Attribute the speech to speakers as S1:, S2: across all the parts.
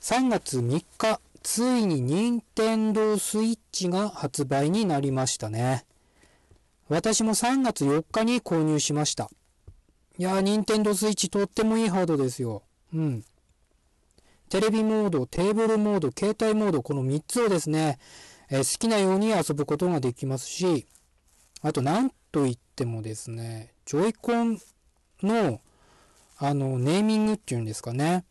S1: 3月3日、ついに任天堂スイッチが発売になりましたね。私も3月4日に購入しました。いやー、任天堂スイッチとってもいいハードですよ。うん。テレビモード、テーブルモード、携帯モード、この3つをですね、えー、好きなように遊ぶことができますし、あと、なんといってもですね、ジョイコンの、あの、ネーミングっていうんですかね。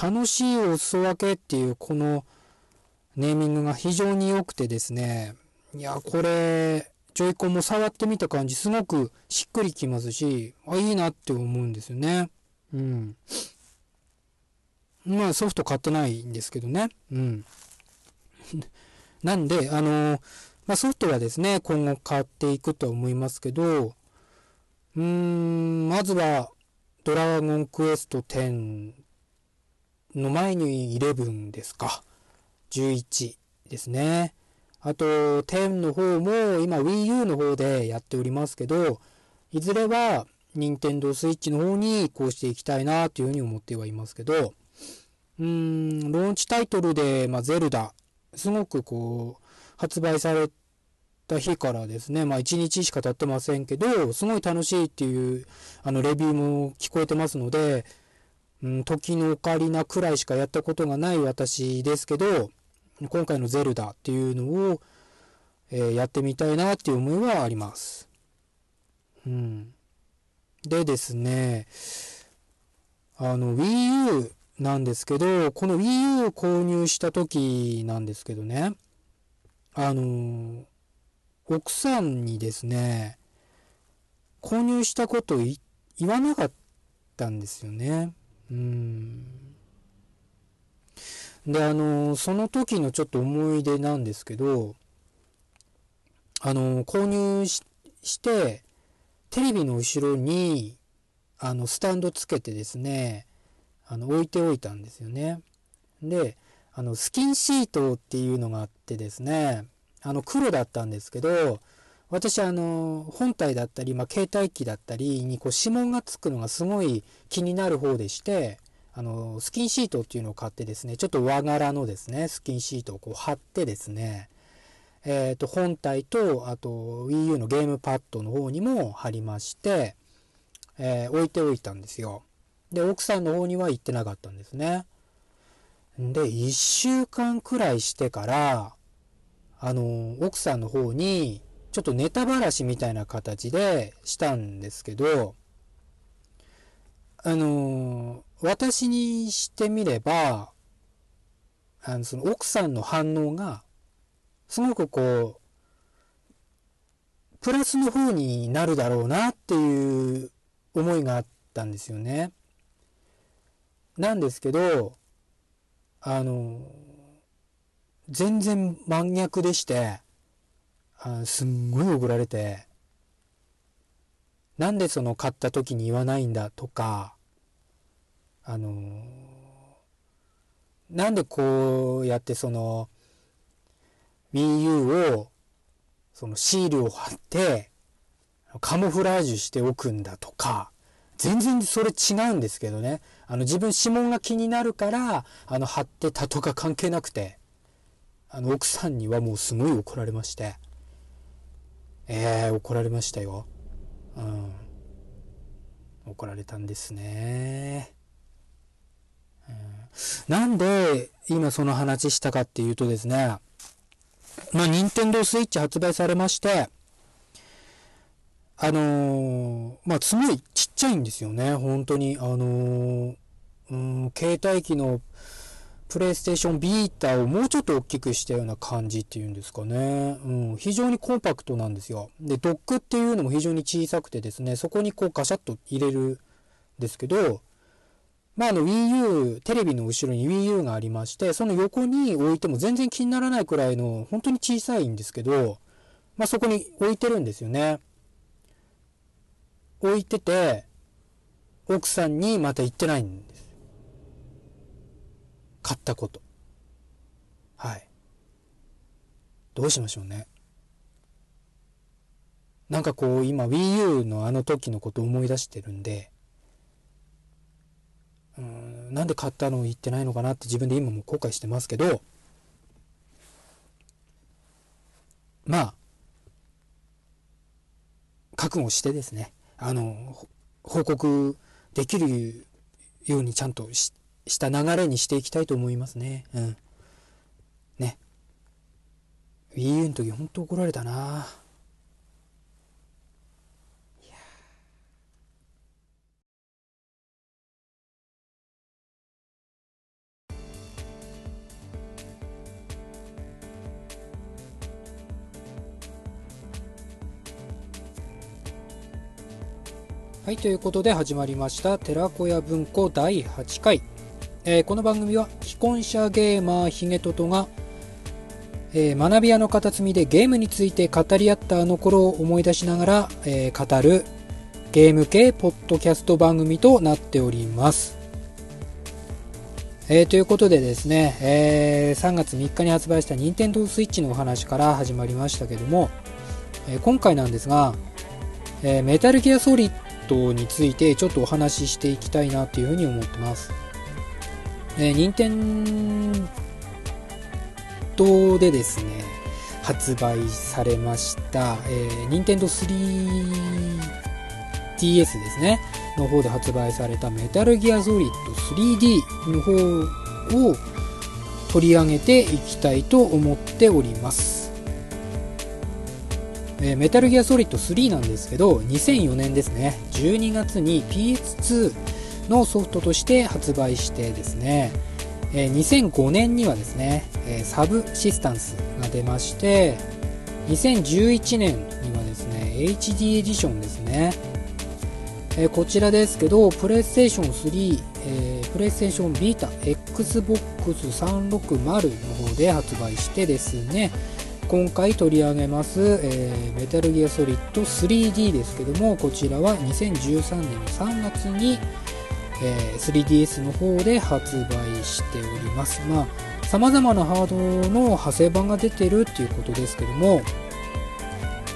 S1: 楽しいお裾分けっていうこのネーミングが非常に良くてですね、いや、これ、ジョイコンも触ってみた感じ、すごくしっくりきますし、あ、いいなって思うんですよね。うん。まあ、ソフト買ってないんですけどね。うん。なんで、あのまあ、ソフトはですね、今後買っていくと思いますけど、うーん、まずは、ドラゴンクエスト10の前に11ですか。11ですね。あと、10の方も今 Wii U の方でやっておりますけど、いずれは任天堂 switch の方に移行していきたいなというふうに思ってはいますけど、うーん、ローンチタイトルで、まあ、ゼルダ、すごくこう、発売された日からですね、まあ1日しか経ってませんけど、すごい楽しいっていう、あの、レビューも聞こえてますので、うん、時のオカリナくらいしかやったことがない私ですけど、今回のゼルダっていうのを、えー、やってみたいなっていう思いはあります。うん。でですね、あの Wii U なんですけど、この Wii U を購入した時なんですけどね、あの、奥さんにですね、購入したこと言わなかったんですよね。で、あの、その時のちょっと思い出なんですけど、あの、購入して、テレビの後ろに、あの、スタンドつけてですね、あの、置いておいたんですよね。で、あの、スキンシートっていうのがあってですね、あの、黒だったんですけど、私あの、本体だったり、まあ、携帯機だったりにこう指紋がつくのがすごい気になる方でして、あの、スキンシートっていうのを買ってですね、ちょっと和柄のですね、スキンシートをこう貼ってですね、えっ、ー、と、本体と、あと Wii U のゲームパッドの方にも貼りまして、えー、置いておいたんですよ。で、奥さんの方には行ってなかったんですね。で、1週間くらいしてから、あの、奥さんの方に、ちょっとネタばらしみたいな形でしたんですけど、あの、私にしてみれば、あの、その奥さんの反応が、すごくこう、プラスの方になるだろうなっていう思いがあったんですよね。なんですけど、あの、全然真逆でして、あすんごい怒られて、なんでその買った時に言わないんだとか、あのー、なんでこうやってその Wii U をそのシールを貼ってカモフラージュしておくんだとか、全然それ違うんですけどね。あの自分指紋が気になるから、あの貼ってたとか関係なくて、あの奥さんにはもうすごい怒られまして。えー、怒られましたよ。うん。怒られたんですね。うん、なんで今その話したかっていうとですね、まあ、任天堂スイッチ発売されまして、あのー、まあ、すごいちっちゃいんですよね、本当に。あのー、うん、携帯機のプレイステーションビータをもうちょっと大きくしたような感じっていうんですかね。うん、非常にコンパクトなんですよ。で、ドックっていうのも非常に小さくてですね、そこにこうガシャッと入れるんですけど、まあ、あの Wii U、テレビの後ろに Wii U がありまして、その横に置いても全然気にならないくらいの本当に小さいんですけど、まあ、そこに置いてるんですよね。置いてて、奥さんにまた言ってないんです。買ったこと。はい。どうしましょうね。なんかこう今 Wii U のあの時のことを思い出してるんで、うん、なんで買ったのを言ってないのかなって自分で今も後悔してますけど、まあ、覚悟してですね、あの、報告できるようにちゃんとしした流れにしていきたいと思いますね。うん。ね。Wii U の時本当怒られたなはい、ということで始まりました寺子屋文庫第8回。えー、この番組は既婚者ゲーマーヒゲトトが、えー、学び屋の片隅でゲームについて語り合ったあの頃を思い出しながら、えー、語るゲーム系ポッドキャスト番組となっております。えー、ということでですね、えー、3月3日に発売した Nintendo Switch のお話から始まりましたけども、えー、今回なんですが、えメタルギアソリットについてちょっとお話ししていきたいなというふうに思ってます。えー、任天堂でですね、発売されました、えー、任天堂 3DS ですね、の方で発売されたメタルギアソリッド 3D の方を取り上げていきたいと思っております。えー、メタルギアソリッド3なんですけど、2004年ですね、12月に PS2 のソフトとして発売してですね、え、2005年にはですね、え、サブシスタンスが出まして、2011年にはですね、HD エディションですね、え、こちらですけど、プレイステーション3、えー、プレイステーションビータ、Xbox360 の方で発売してですね、今回取り上げます、えー、メタルギアソリッド 3D ですけどもこちらは2013年の3月に、え、3DS の方で発売しております。まあ様々なハードの派生版が出てるっていうことですけども、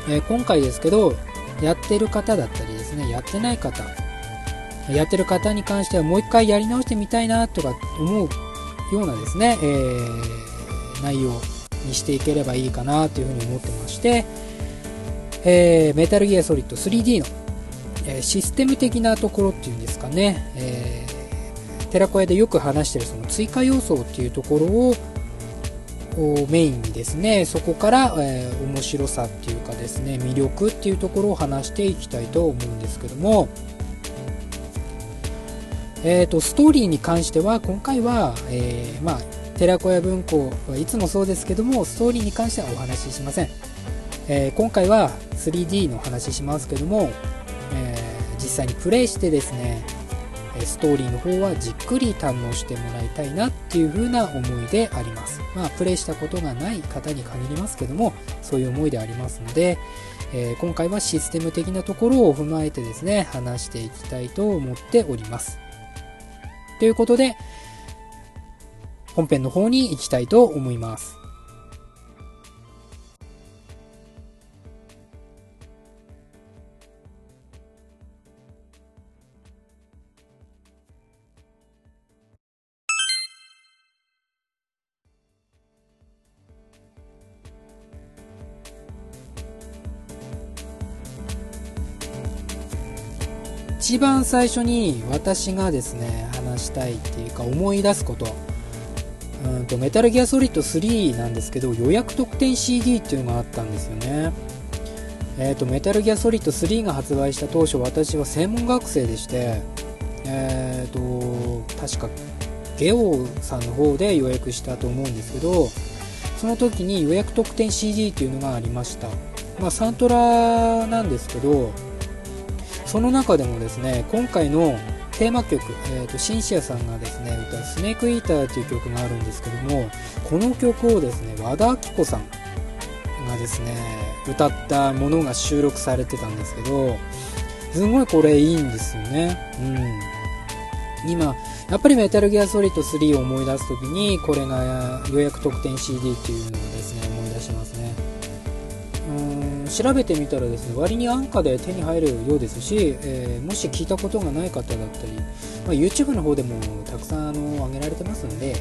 S1: えー、今回ですけどやってる方だったりですねやってない方やってる方に関してはもう一回やり直してみたいなとか思うようなですね、えー、内容にしていければいいかなというふうに思ってまして、えー、メタルギアソリッド 3D の、えー、システム的なところっていうんですかね、えー、寺子屋でよく話してるその追加要素っていうところをメインにですねそこから、えー、面白さっていうかですね魅力っていうところを話していきたいと思うんですけども。えーと、ストーリーに関しては今回は、えー、まあ寺子屋文庫はいつもそうですけどもストーリーに関してはお話ししません、えー、今回は 3D の話しますけども、際にプレイしてですねストーリーの方はじっくり堪能してもらいたいなっていう風な思いでありますまあプレイしたことがない方に限りますけどもそういう思いでありますので、えー、今回はシステム的なところを踏まえてですね話していきたいと思っておりますということで、本編の方に行きたいと思います。一番最初に私がですね話したいっていうか思い出すこと。うんとメタルギアソリッド3なんですけど予約特典 CD っていうのがあったんですよね。えーと、メタルギアソリッド3が発売した当初私は専門学生でしてえーと確かゲオさんの方で予約したと思うんですけどその時に予約特典 CD っていうのがありました。まあ、サントラなんですけどその中でもですね今回のテーマ曲、えーと、シンシアさんがですね歌う「スネークイーター」という曲があるんですけどもこの曲をですね和田アキ子さんがですね歌ったものが収録されてたんですけどすごいこれいいんですよね。うん。今やっぱりメタルギアソリッド3を思い出す時にこれが予約特典 CD っていうのを調べてみたらですね割に安価で手に入るようですし、えー、もし聞いたことがない方だったり、まあ、YouTube の方でもたくさんあの上げられてますので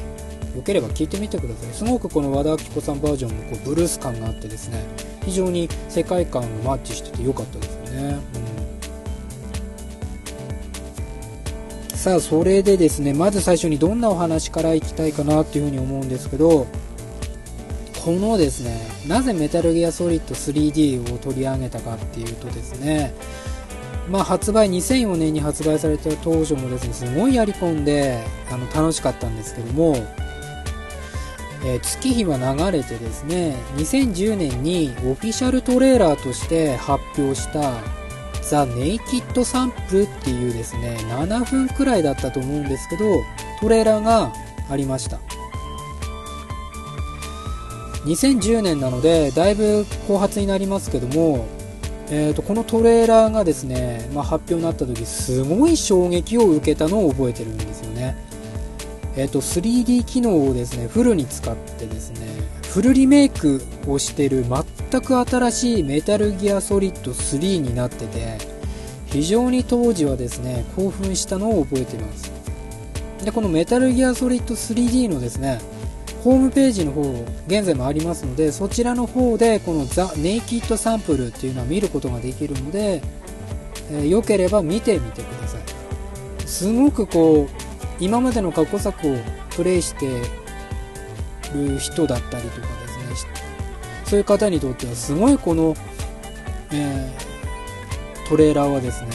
S1: よければ聞いてみてください。すごくこの和田アキ子さんバージョンもこうブルース感があってですね非常に世界観がマッチしてて良かったですよね、うん、さあそれでですねまず最初にどんなお話からいきたいかなっていうふうに思うんですけどこのですねなぜメタルギアソリッド 3D を取り上げたかっていうとですねまあ、発売2004年に発売された当初もですねすごいやり込んであの楽しかったんですけども、えー、月日は流れてですね2010年にオフィシャルトレーラーとして発表したザ・ネイキッドサンプルっていうですね7分くらいだったと思うんですけどトレーラーがありました。2010年なのでだいぶ後発になりますけども、えーと、このトレーラーがですね、まあ、発表になった時すごい衝撃を受けたのを覚えてるんですよね、えーと、3D 機能をですねフルに使ってですねフルリメイクをしてる全く新しいメタルギアソリッド3になってて非常に当時はですね興奮したのを覚えています。でこのメタルギアソリッド 3D のですねホームページの方現在もありますのでそちらの方でこのザ・ネイキッドサンプルっていうのは見ることができるので、えー、よければ見てみてください。すごくこう今までの過去作をプレイしてる人だったりとかですねそういう方にとってはすごいこの、えー、トレーラーはですね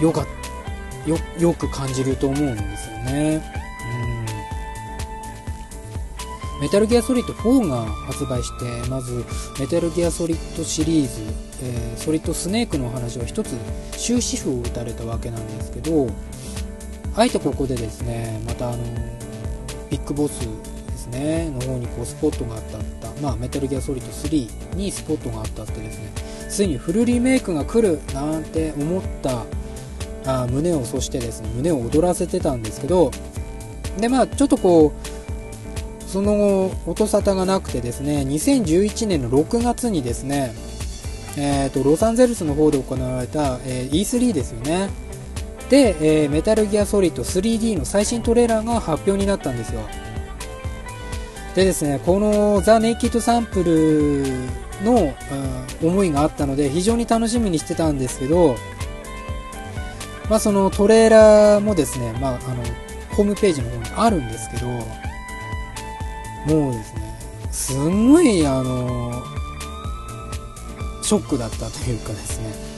S1: よかよよく感じると思うんですよね。うん。メタルギアソリッド4が発売してまずメタルギアソリッドシリーズ、えー、ソリッドスネークのお話は一つ終止符を打たれたわけなんですけどあえてここでですねまたあのビッグボスですねの方にこうスポットがあったったまあメタルギアソリッド3にスポットがあったってですねついにフルリメイクが来るなんて思ったあ胸をそしてですね胸を躍らせてたんですけどでまあちょっとこうその後音沙汰がなくてですね2011年の6月にですねえーと、ロサンゼルスの方で行われた、えー、E3 ですよね。で、えー、メタルギアソリッド 3D の最新トレーラーが発表になったんですよ。でですねこのザ・ネイキッドサンプルの、うん、思いがあったので非常に楽しみにしてたんですけどまあそのトレーラーもですね、まあ、あのホームページの方にあるんですけどもうですねすんごいあのショックだったというかですね。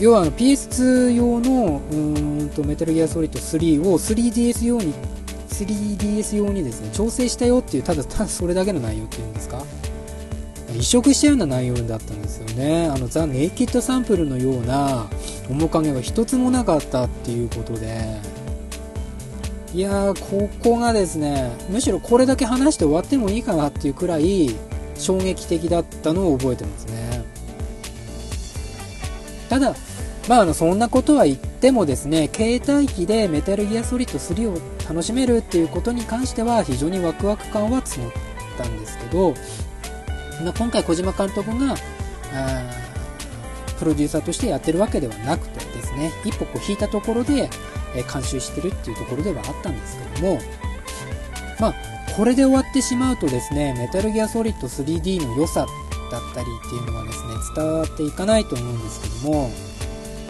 S1: 要は PS2 用のうんとメタルギアソリッド3を 3DS 用に 3DS 用にですね調整したよっていうただただそれだけの内容っていうんですか。移植したような内容だったんですよね。あのザ・ネイキッドサンプルのような面影は一つもなかったっていうことで。いやーここがですねむしろこれだけ話して終わってもいいかなっていうくらい衝撃的だったのを覚えてますね。ただまあ、あのそんなことは言ってもですね携帯機でメタルギアソリッド3を楽しめるっていうことに関しては非常にワクワク感は募ったんですけど、まあ、今回小島監督がプロデューサーとしてやってるわけではなくてですね一歩こう引いたところでえ監修してるっていうところではあったんですけどもまあこれで終わってしまうとですねメタルギアソリッド 3D の良さだったりっていうのはですね伝わっていかないと思うんですけども、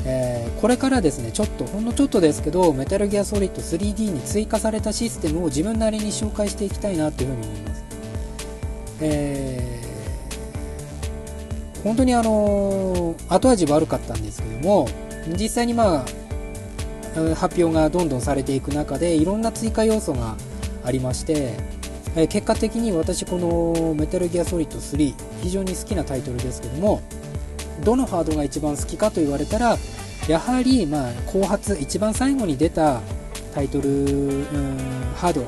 S1: えー、これからですねちょっとほんのちょっとですけどメタルギアソリッド 3D に追加されたシステムを自分なりに紹介していきたいなというふうに思います、えー、本当にあの後味悪かったんですけども実際にまあ発表がどんどんされていく中でいろんな追加要素がありまして結果的に私このメタルギアソリッド3非常に好きなタイトルですけどもどのハードが一番好きかと言われたらやはりま後発一番最後に出たタイトルうんハード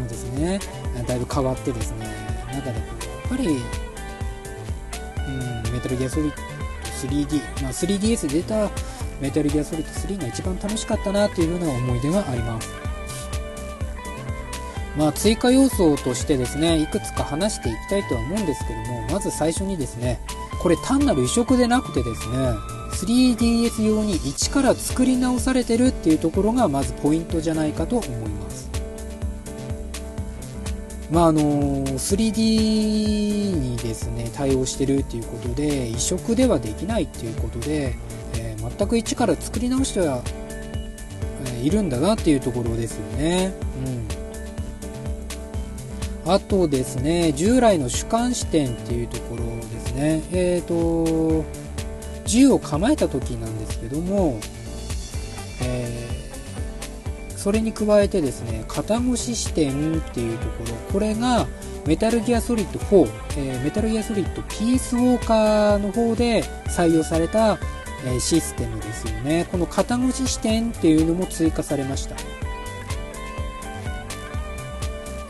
S1: のですね。だいぶ変わってですね。中でやっぱりうんメタルギアソリッド 3D、まあ、3DS で出たメタルギアソリッド3が一番楽しかったなというような思い出があります。まあ、追加要素としてですねいくつか話していきたいとは思うんですけどもまず最初にですねこれ単なる移植でなくてですね 3DS 用に一から作り直されてるっていうところがまずポイントじゃないかと思います。まああの 3D にですね対応してるっていうことで移植ではできないっていうことで、全く一から作り直しては、え、いるんだなっていうところですよね。うん。あとですね従来の主観視点っていうところですね。えっ、ー、と銃を構えた時なんですけども、えー、それに加えてですね肩越し視点っていうところこれがメタルギアソリッド4、えー、メタルギアソリッドピースウォーカーの方で採用された、えシステムですよね。この肩越し視点っていうのも追加されました。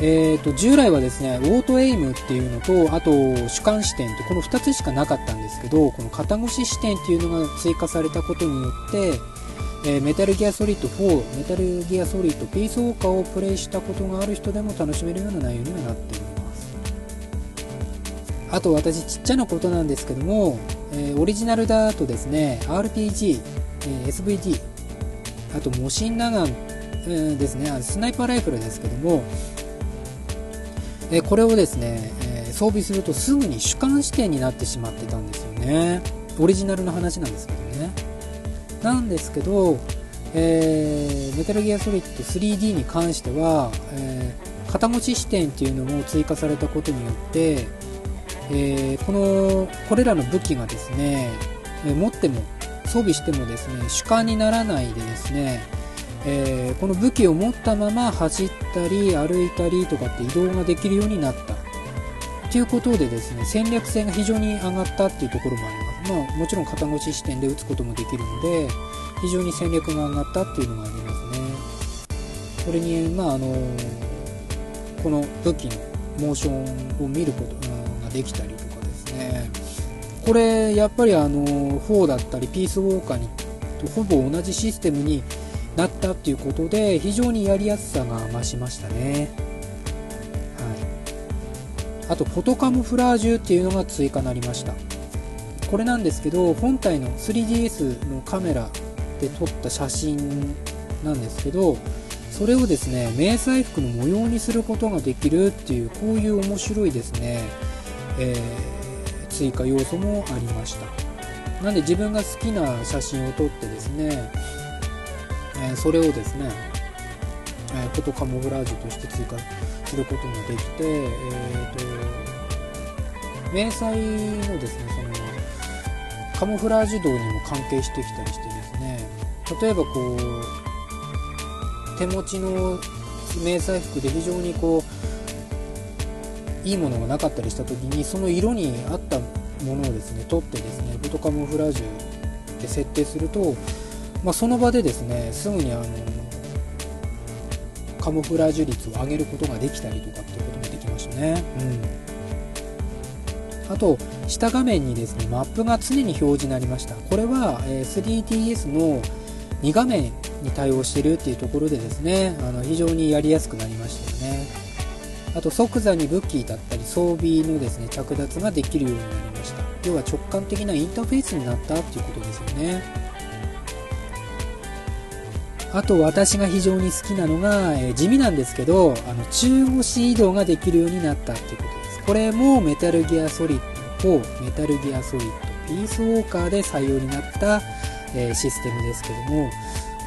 S1: えーと、従来はですねオートエイムっていうのとあと主観視点ってこの2つしかなかったんですけどこの肩越し視点っていうのが追加されたことによって、えー、メタルギアソリッド4メタルギアソリッドピースウォーカーをプレイしたことがある人でも楽しめるような内容にはなっております。あと私ちっちゃなことなんですけども、えー、オリジナルだとですね RPG、えー、SVD あとモシンナガン、えー、ですねスナイパーライフルですけどもえこれをですね、え装備するとすぐに主観視点になってしまってたんですよね。オリジナルの話なんですけどね。なんですけど、え、メタルギアソリッド 3D に関しては、えー、肩持ち視点っていうのも追加されたことによって、えー、このこれらの武器がですね、え持っても装備してもですね主観にならないでですねえー、この武器を持ったまま走ったり歩いたりとかって移動ができるようになった。ということでですね戦略性が非常に上がったっていうところもあります、まあ、もちろん肩越し視点で撃つこともできるので非常に戦略が上がったっていうのがありますね。それにまああのこの武器のモーションを見ることできたりとかですね。これやっぱりあの4だったりピースウォーカーにとほぼ同じシステムになったっていうことで非常にやりやすさが増しましたね、はい、あとフォトカムフラージュっていうのが追加になりました。これなんですけど本体の 3DS のカメラで撮った写真なんですけどそれをですね迷彩服の模様にすることができるっていうこういう面白いですね、えー、追加要素もありました。なんで自分が好きな写真を撮ってですねえそれをですね、えフォトカモフラージュとして追加することができて、えーと、迷彩のですねそのカモフラージュ道にも関係してきたりしてですね例えばこう手持ちの迷彩服で非常にこういいものがなかったりした時にその色に合ったものをですね取ってですねフォトカモフラージュで設定するとまあ、その場でですねすぐにあのカモフラージュ率を上げることができたりとかっていうこともできましたね、うん、あと下画面にですねマップが常に表示になりました。これは、3DS の2画面に対応してるっていうところでですねあの非常にやりやすくなりましたよね。あと即座に武器だったり装備のですね着脱ができるようになりました。要は直感的なインターフェースになったっていうことですよね。あと私が非常に好きなのが、えー、地味なんですけどあの中腰移動ができるようになったっていうことです。これもメタルギアソリッド4メタルギアソリッドピースウォーカーで採用になった、えー、システムですけども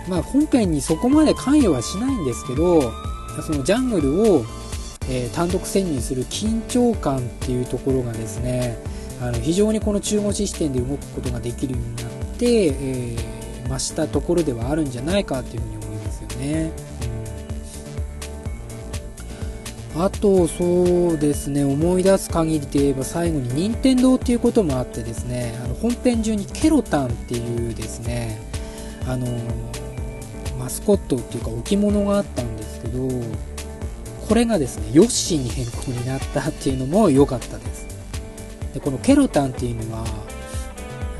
S1: まあ本編にそこまで関与はしないんですけどそのジャングルを、えー、単独潜入する緊張感っていうところがですねあの非常にこの中腰視点で動くことができるようになって、えー増したところではあるんじゃないかというふうに思いますよね。うん、あとそうですね思い出す限りで言えば最後に任天堂っていうこともあってですねあの本編中にケロタンっていうですねあのマスコットっていうか置物があったんですけどこれがですねヨッシーに変更になったっていうのも良かったです。でこのケロタンっていうのは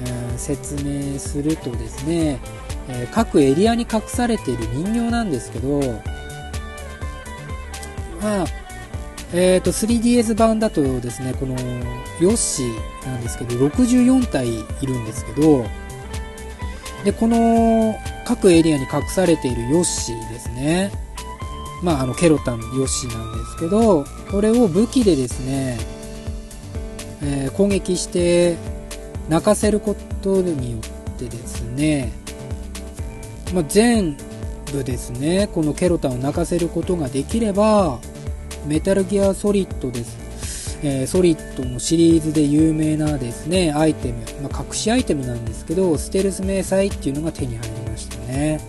S1: え説明するとですね、え各エリアに隠されている人形なんですけどまあえーと、3DS 版だとですねこのヨッシーなんですけど64体いるんですけどでこの各エリアに隠されているヨッシーですね。まああのケロタンヨッシなんですけどこれを武器でですね、えー、攻撃して泣かせることによってですね、まあ、全部ですねこのケロタンを泣かせることができればメタルギアソリッドです、えー、ソリッドのシリーズで有名なですねアイテム、まあ、隠しアイテムなんですけどステルス迷彩っていうのが手に入りましたね、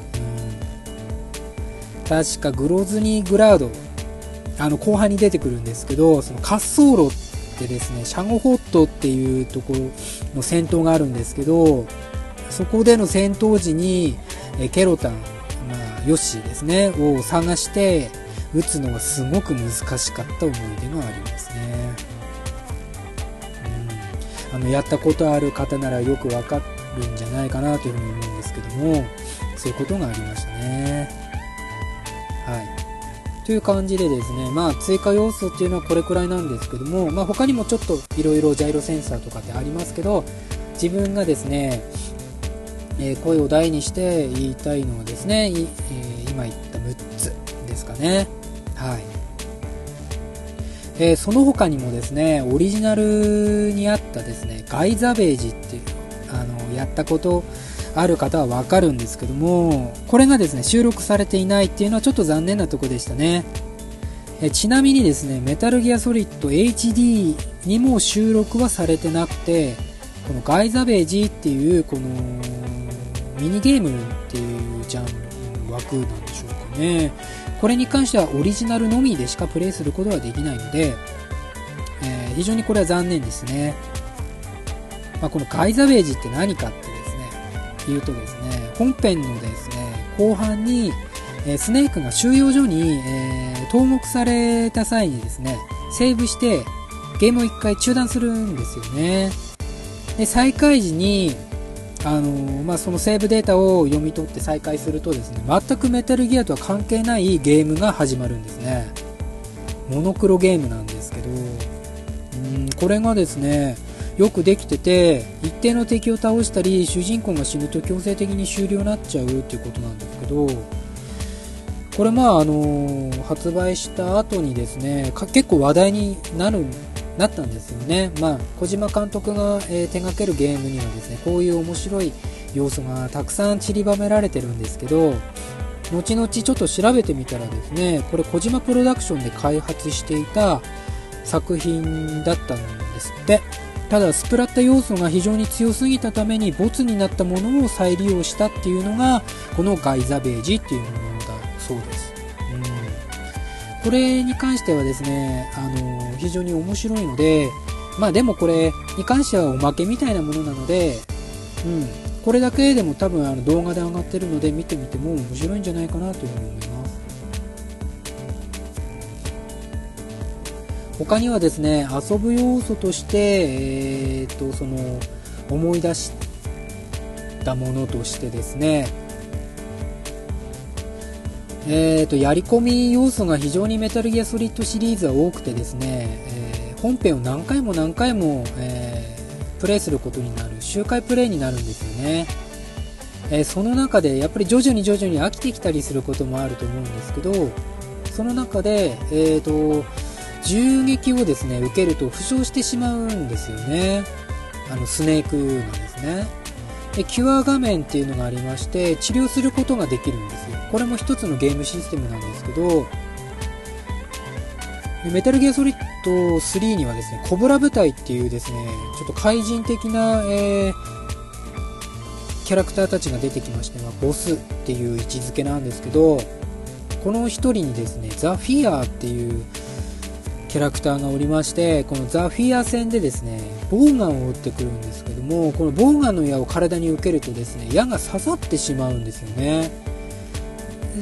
S1: 確かグロズニーグラードあの後半に出てくるんですけどその滑走路ってですねシャゴホットっていうところの戦闘があるんですけどそこでの戦闘時にえケロタン、まあ、ヨッシーですねを探して打つのがすごく難しかった思い出がありますね、うん、あのやったことある方ならよくわかるんじゃないかなというふうに思うんですけどもそういうことがありましたね。という感じでですね、まあ、追加要素っていうのはこれくらいなんですけども、まあ、他にもちょっといろいろジャイロセンサーとかってありますけど自分がですね、えー、声を大にして言いたいのはですね、えー、今言った6つですかね。はい。えー、その他にもですねオリジナルにあったですねガイザベージっていうあのやったことある方はわかるんですけどもこれがですね収録されていないっていうのはちょっと残念なとこでしたね。えちなみにですねメタルギアソリッド HD にも収録はされてなくてこのガイザベージっていうこのミニゲームっていうジャンル枠なんでしょうかね。これに関してはオリジナルのみでしかプレイすることができないので、えー、非常にこれは残念ですね、まあ、このガイザベージって何かってですね言うとですね本編のですね後半に、え、スネークが収容所に、えー、投獄された際にですねセーブしてゲームを1回中断するんですよね。で再開時にあのまあ、そのセーブデータを読み取って再開するとですね全くメタルギアとは関係ないゲームが始まるんですね。モノクロゲームなんですけどうんこれがですねよくできてて一定の敵を倒したり主人公が死ぬと強制的に終了になっちゃうっていうことなんですけどこれまああの発売した後にですね結構話題になるなったんですよね。まあ、小島監督が、えー、手掛けるゲームにはですね、こういう面白い要素がたくさん散りばめられてるんですけど、後々ちょっと調べてみたらですね、これ小島プロダクションで開発していた作品だったんですって。ただスプラッタ要素が非常に強すぎたためにボツになったものを再利用したっていうのがこのガイザベージっていうものだそうです。うんこれに関してはですね、あの非常に面白いので、まあでもこれに関してはおまけみたいなものなので、うん、これだけでも多分あの動画で上がってるので見てみても面白いんじゃないかなというふうに思います。他にはですね、遊ぶ要素として、えー、とその思い出したものとしてですね、えーと、やり込み要素が非常にメタルギアソリッドシリーズは多くてですね、えー、本編を何回も何回も、えー、プレイすることになる周回プレイになるんですよね、えー、その中でやっぱり徐々に徐々に飽きてきたりすることもあると思うんですけどその中で、えーと、銃撃をですね受けると負傷してしまうんですよね。あのスネークなんですね。でキュア画面っていうのがありまして治療することができるんですよ。これも一つのゲームシステムなんですけどメタルギアソリッド3にはですねコブラ部隊っていうですねちょっと怪人的な、えー、キャラクターたちが出てきまして、まあ、ボスっていう位置づけなんですけどこの1人にですねザ・フィアーっていうキャラクターがおりましてこのザ・フィア戦でですねボウガンを撃ってくるんですけどもこのボウガンの矢を体に受けるとですね矢が刺さってしまうんですよね。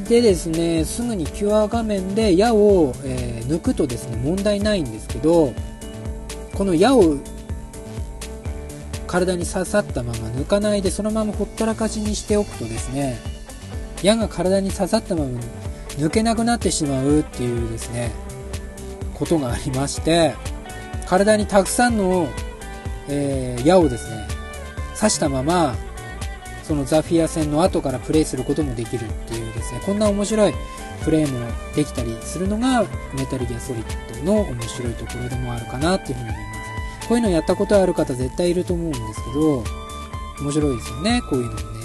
S1: でですねすぐにキュア画面で矢を、えー、抜くとですね問題ないんですけどこの矢を体に刺さったまま抜かないでそのままほったらかしにしておくとですね矢が体に刺さったまま抜けなくなってしまうっていうですねことがありまして体にたくさんの、えー、矢をですね刺したままそのザフィア戦の後からプレイすることもできるっていうですねこんな面白いプレイもできたりするのがメタルギアソリッドの面白いところでもあるかなっていうふうに思います。こういうのやったことある方絶対いると思うんですけど面白いですよねこういうのもね、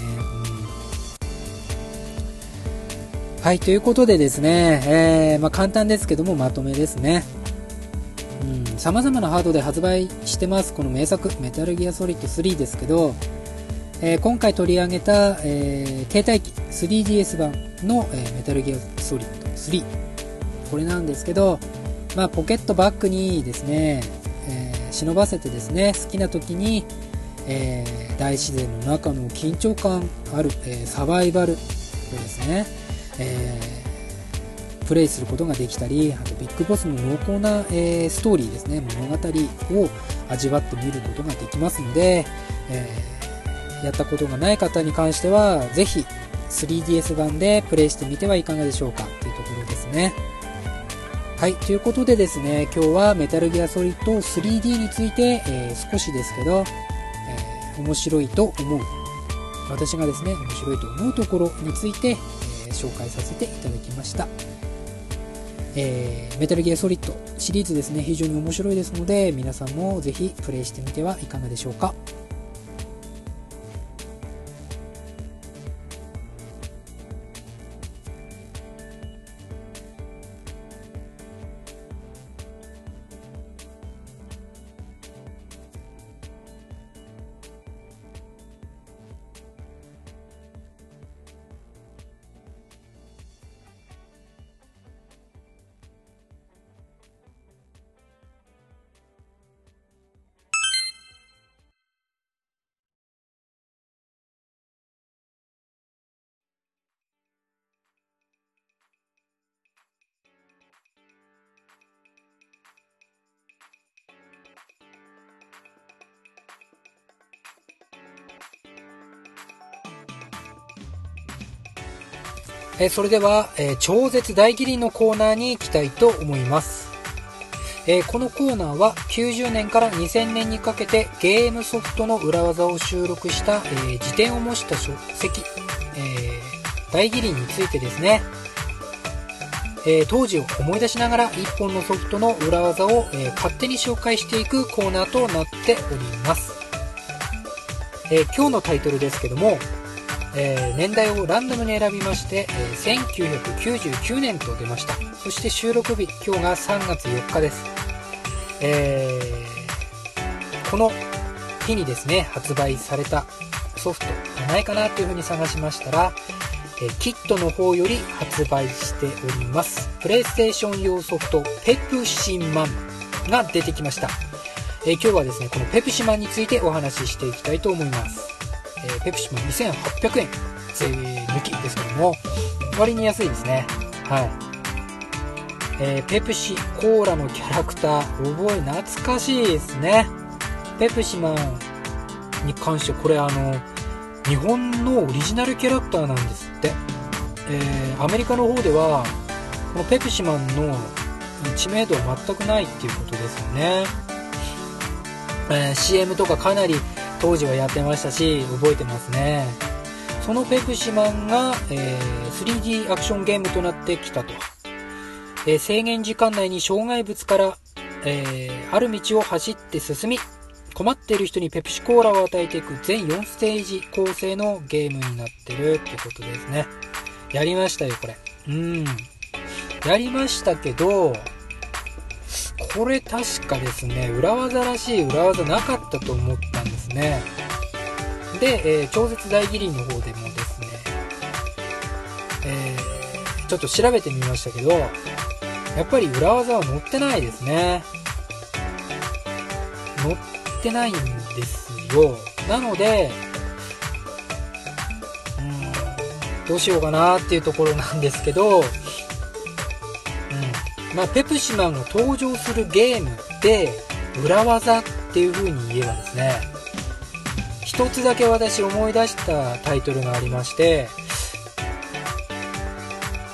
S1: はいということでですね、えー、まあ、簡単ですけどもまとめですね。さまざまなハードで発売してます。この名作メタルギアソリッド3ですけどえー、今回取り上げた、えー、携帯機 3DS 版の、え、メタルギアソリッド3これなんですけど、まあ、ポケットバッグにですね、え忍ばせてですね好きな時に、え大自然の中の緊張感ある、えサバイバルですね、えプレイすることができたりあとビッグボスの濃厚な、えストーリーですね物語を味わってみることができますので、えやったことがない方に関しては、ぜひ 3DS 版でプレイしてみてはいかがでしょうかというところですね。はい、ということでですね、今日はメタルギアソリッド 3D について、えー、少しですけど、えー、面白いと思う、私がですね、面白いと思うところについて、紹介させていただきました。えー、メタルギアソリッドシリーズですね、非常に面白いですので、皆さんもぜひプレイしてみてはいかがでしょうか。えそれでは、え超絶大義理のコーナーに行きたいと思います。えこのコーナーは90年から2000年にかけてゲームソフトの裏技を収録した、え辞典を模した書籍、え大義理についてですね、え当時を思い出しながら1本のソフトの裏技を、え勝手に紹介していくコーナーとなっております。え今日のタイトルですけども、えー、年代をランダムに選びまして、えー、1999年と出ました。そして収録日今日が3月4日です、えー、この日にですね発売されたソフトがないかなというふうに探しましたら、えキットの方より発売しております。プレイステーション用ソフトペプシマンが出てきました、え今日はですねこのペプシマンについてお話ししていきたいと思います。え、ペプシも2800円。税抜きですけども割に安いですね。はい。えー、ペプシコーラのキャラクター。覚え懐かしいですね。ペプシマンに関してこれあの日本のオリジナルキャラクターなんですって、えー、アメリカの方ではこのペプシマンの知名度は全くないっていうことですよね、えー、CM とかかなり当時はやってましたし覚えてますね。そのペプシマンが、えー、3D アクションゲームとなってきたと、えー、制限時間内に障害物から、えー、ある道を走って進み困っている人にペプシコーラを与えていく全4ステージ構成のゲームになってるってことですね。やりましたよこれ。うん。やりましたけどこれ確かですね裏技らしい裏技なかったと思ったんですね。で、えー、超絶大義林の方でもですね、えー、ちょっと調べてみましたけどやっぱり裏技は載ってないですね。載ってないんですよ。なのでうんどうしようかなっていうところなんですけどうんまあ、ペプシマンが登場するゲームで裏技っていう風に言えばですね一つだけ私思い出したタイトルがありまして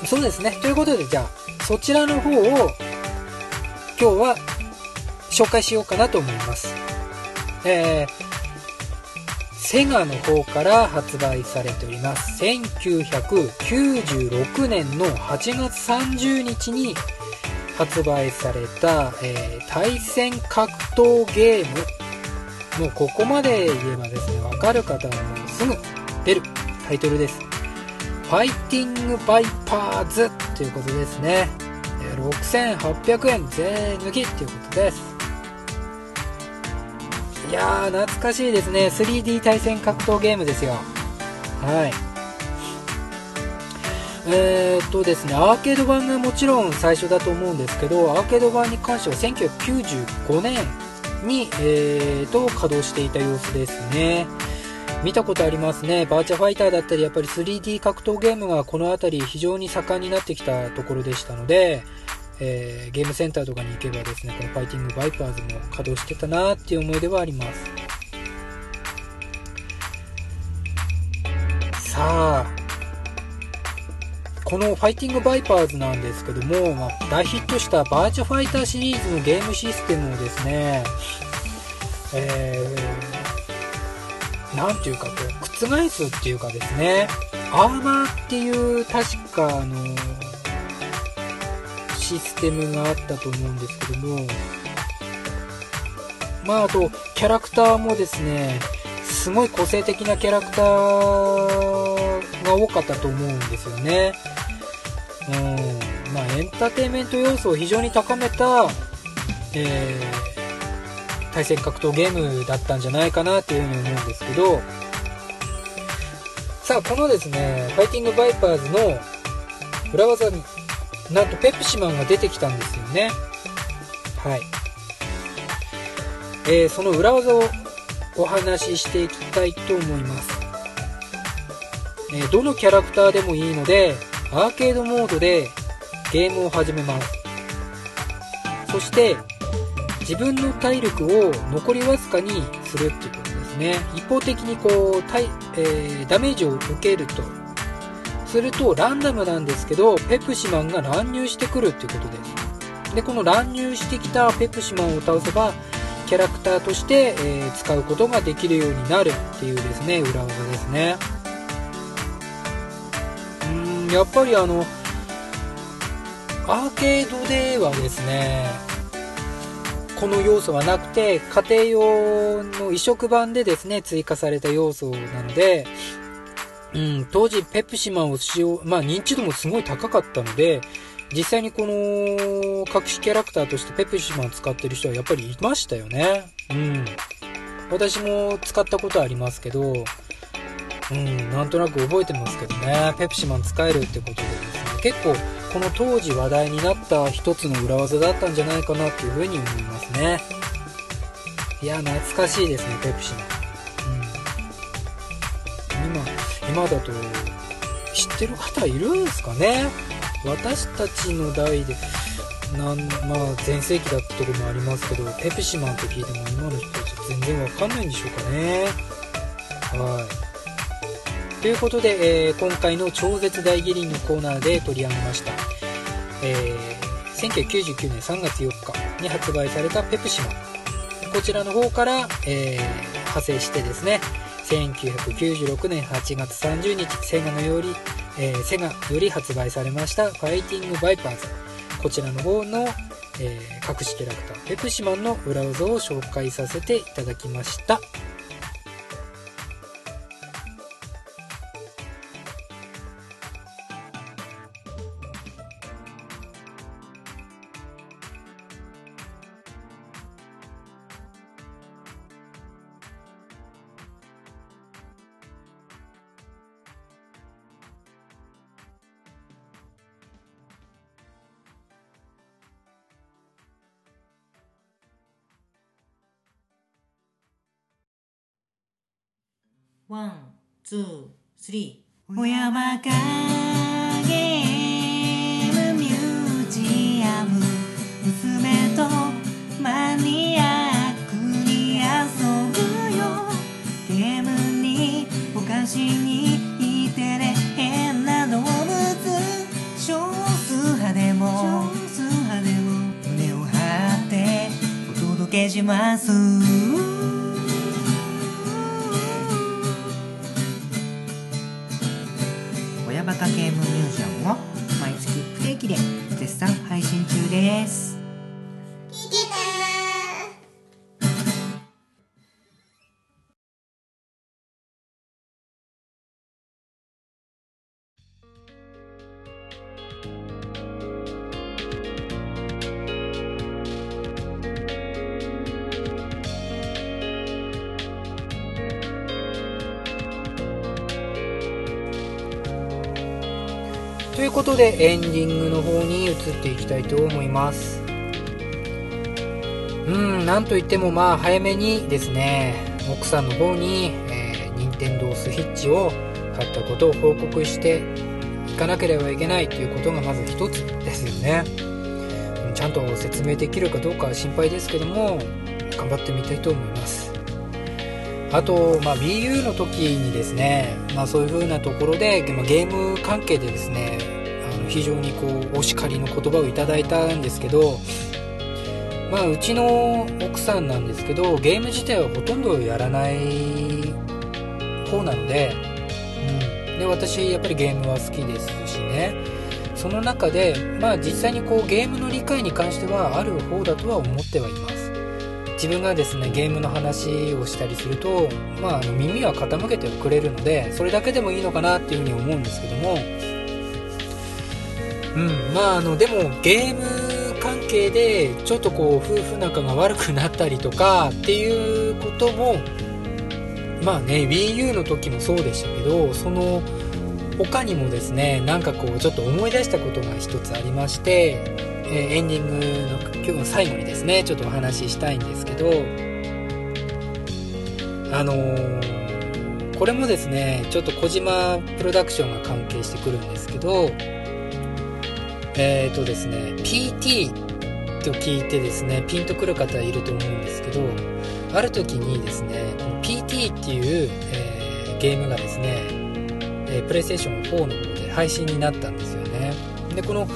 S1: そうですね。ということで、じゃあ、そちらの方を、今日は、紹介しようかなと思います。えー、セガの方から発売されております。1996年の8月30日に発売された、えー、対戦格闘ゲーム。もうここまで言えばですね、わかる方はすぐ出るタイトルです。ファイティングバイパーズということですね。6800円税抜きっていうことです。いやー、懐かしいですね。3D 対戦格闘ゲームですよ。はい。えー、っとですね、アーケード版がもちろん最初だと思うんですけど、アーケード版に関しては1995年に、えー、と稼働していた様子ですね。見たことありますね。バーチャファイターだったり、やっぱり 3D 格闘ゲームがこの辺り非常に盛んになってきたところでしたので、えー、ゲームセンターとかに行けばですね、このファイティングバイパーズも稼働してたなっていう思い出はあります。さあ、このファイティングバイパーズなんですけども、まあ、大ヒットしたバーチャファイターシリーズのゲームシステムをですね、えー何ていうかこう覆すっていうかですねアーマーっていう確かあのシステムがあったと思うんですけどもまああとキャラクターもですねすごい個性的なキャラクターが多かったと思うんですよね。うん。まあエンターテインメント要素を非常に高めた、えー対戦格闘ゲームだったんじゃないかなっていうふうに思うんですけどさあこのですねファイティングバイパーズの裏技になんとペプシマンが出てきたんですよね。はい。えー、その裏技をお話ししていきたいと思います、えー、どのキャラクターでもいいのでアーケードモードでゲームを始めます。そして自分の体力を残りわずかにするっていうことですね。一方的にこうえー、ダメージを受けると。するとランダムなんですけどペプシマンが乱入してくるっていうことです。でこの乱入してきたペプシマンを倒せばキャラクターとして、えー、使うことができるようになるっていうですね裏技ですね。やっぱりあのアーケードではですねこの要素はなくて、家庭用の移植版でですね、追加された要素なので、うん、当時ペプシマンを使用、まあ認知度もすごい高かったので、実際にこの隠しキャラクターとしてペプシマンを使ってる人はやっぱりいましたよね。うん。私も使ったことありますけど、うん、なんとなく覚えてますけどね、ペプシマン使えるってことでですね、結構この当時話題になった一つの裏技だったんじゃないかなっていうふうに思いますね。いや懐かしいですねペプシの、うん、今今だと知ってる方いるんですかね。私たちの代でなんまあ全盛期だったとこもありますけどペプシマンと聞いても今の人たち全然わかんないんでしょうかね。はい。ということで、えー、今回の超絶大義林のコーナーで取り上げました、えー、1999年3月4日に発売されたペプシマこちらの方から、えー、派生してですね1996年8月30日セガのより、えー、セガより発売されましたファイティングバイパーズ。こちらの方の、えー、隠しキャラクターペプシマンの裏技を紹介させていただきました。
S2: リー。小山かゲい
S1: うことでエンディングの方に移っていきたいと思います。うんなんといってもまあ早めにですね奥さんの方に、えー、任天堂スイッチを買ったことを報告していかなければいけないということがまず一つですよね。ちゃんと説明できるかどうか心配ですけども頑張ってみたいと思います。あと、まあ、BU の時にですね、まあ、そういう風なところで、まあ、ゲーム関係でですね非常にこうお叱りの言葉をいただいたんですけど、まあ、うちの奥さんなんですけどゲーム自体はほとんどやらない方なので,、うん、で私やっぱりゲームは好きですしね。その中で、まあ、実際にこうゲームの理解に関してはある方だとは思ってはいます。自分がですねゲームの話をしたりすると、まあ、耳は傾けてくれるのでそれだけでもいいのかなっていうふうに思うんですけどもうん。まああのでもゲーム関係でちょっとこう夫婦仲が悪くなったりとかっていうこともまあね WiiU の時もそうでしたけどその他にもですねなんかこうちょっと思い出したことが一つありましてえー、エンディングの今日の最後にですねちょっとお話ししたいんですけどあのー、これもですねちょっと小島プロダクションが関係してくるんですけどえっ、ー、とですね PT と聞いてですねピンとくる方いると思うんですけどある時にですねこの PT っていう、えー、ゲームがですね、えプレイステーション4の方で配信になったんですよね。でこの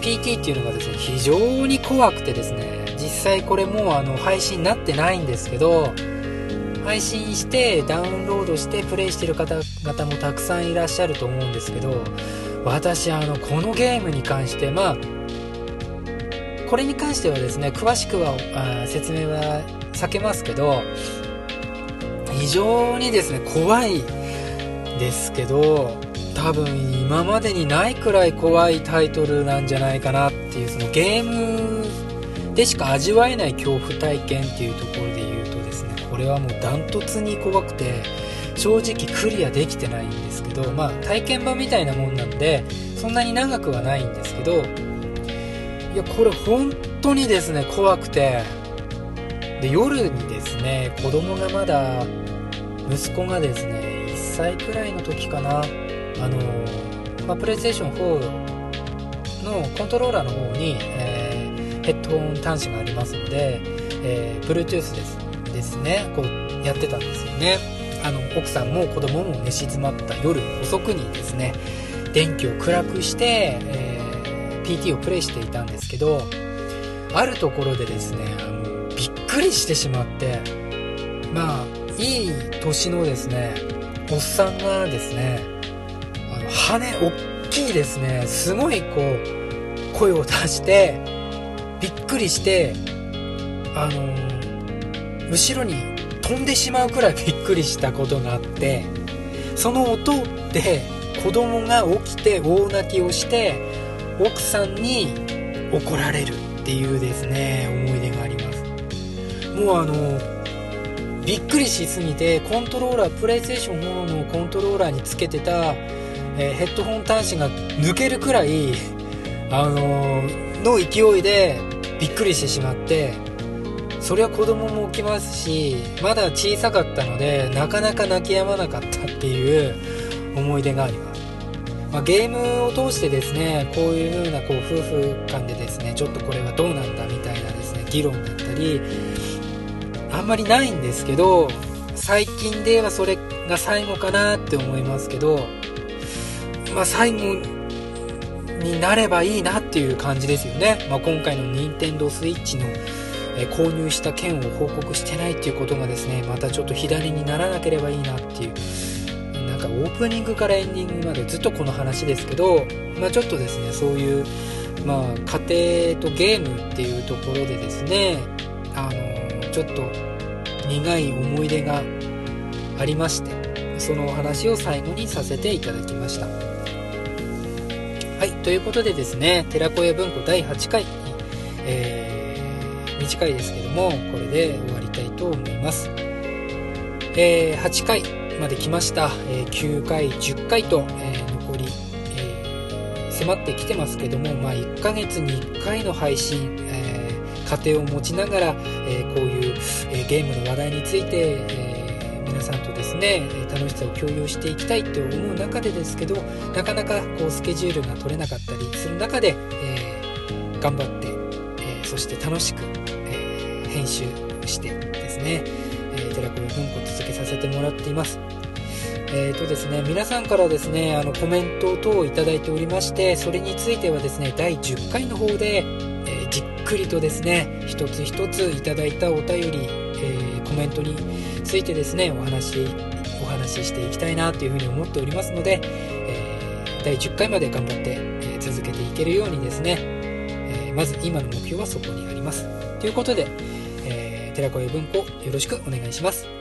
S1: PT っていうのがですね非常に怖くてですね実際これもあの配信になってないんですけど配信してダウンロードしてプレイしてる方々もたくさんいらっしゃると思うんですけど私あのこのゲームに関してまあこれに関してはですね詳しくはあ説明は避けますけど非常にですね怖いですけど多分今までにないくらい怖いタイトルなんじゃないかなっていうそのゲームでしか味わえない恐怖体験っていうところで言うとですねこれはもうダントツに怖くて正直クリアできてないんですけどまあ体験版みたいなもんなんでそんなに長くはないんですけどいやこれ本当にですね怖くて。で夜にですね子供がまだ息子がですね1歳くらいの時かな。あのまあ、プレイステーション4のコントローラーの方に、えー、ヘッドホン端子がありますので、えー、Bluetooth ですですねこうやってたんですよね。奥さんも子供も寝静まった夜遅くにですね電気を暗くして、えー、PT をプレイしていたんですけどあるところでですねあのびっくりしてしまってまあいい年のですねおっさんがですねあの羽大きいですねすごいこう声を出してびっくりしてあの後ろに飛んでしまうくらいびっくりしたことがあってその音で子供が起きて大泣きをして奥さんに怒られるっていうですね思い出があります。もうあのびっくりしすぎてコントローラープレイステーション4のコントローラーにつけてたえー、ヘッドホン端子が抜けるくらい、あのー、の勢いでびっくりしてしまってそれは子供も起きますしまだ小さかったのでなかなか泣き止まなかったっていう思い出があります、まあ、ゲームを通してですねこういう風なこう夫婦間でですねちょっとこれはどうなんだみたいなですね議論だったりあんまりないんですけど最近ではそれが最後かなって思いますけどまあ、最後になればいいなっていう感じですよね。まあ、今回の任天堂 switch の、え、購入した件を報告してないっていうことがですねまたちょっと左にならなければいいなっていうなんかオープニングからエンディングまでずっとこの話ですけど、まあ、ちょっとですねそういう、まあ、家庭とゲームっていうところでですねあのちょっと苦い思い出がありましてそのお話を最後にさせていただきました。はいということでですね寺子屋文庫第8回、えー、短いですけどもこれで終わりたいと思います、えー、8回まで来ました、えー、9回10回と、え残り、え迫ってきてますけども、まあ、1ヶ月に1回の配信、え家庭を持ちながら、えこういう、えゲームの話題について、え皆さんとですね楽しさを共有していきたいと思う中でですけどなかなかこうスケジュールが取れなかったりする中で、え、頑張って、え、そして楽しく、編集してですね、え寺子文庫続けさせてもらっています。えーとですね、皆さんからですねあのコメント等をいただいておりましてそれについてはですね第10回の方で、えじっくりとですね一つ一ついただいたお便り、えーコメントについてですねお話お話ししていきたいなというふうに思っておりますので、えー、第10回まで頑張って、えー、続けていけるようにですね、えー、まず今の目標はそこにありますということで、寺子屋文庫よろしくお願いします。